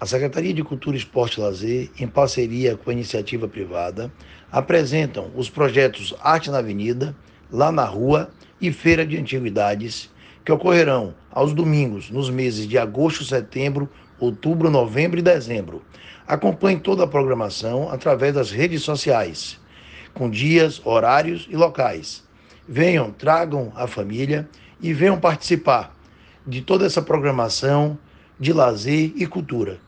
A Secretaria de Cultura, Esporte e Lazer, em parceria com a iniciativa privada, apresentam os projetos Arte na Avenida, Lá na Rua e Feira de Antiguidades, que ocorrerão aos domingos nos meses de agosto, setembro, outubro, novembro e dezembro. Acompanhe toda a programação através das redes sociais, com dias, horários e locais. Venham, tragam a família e venham participar de toda essa programação de lazer e cultura.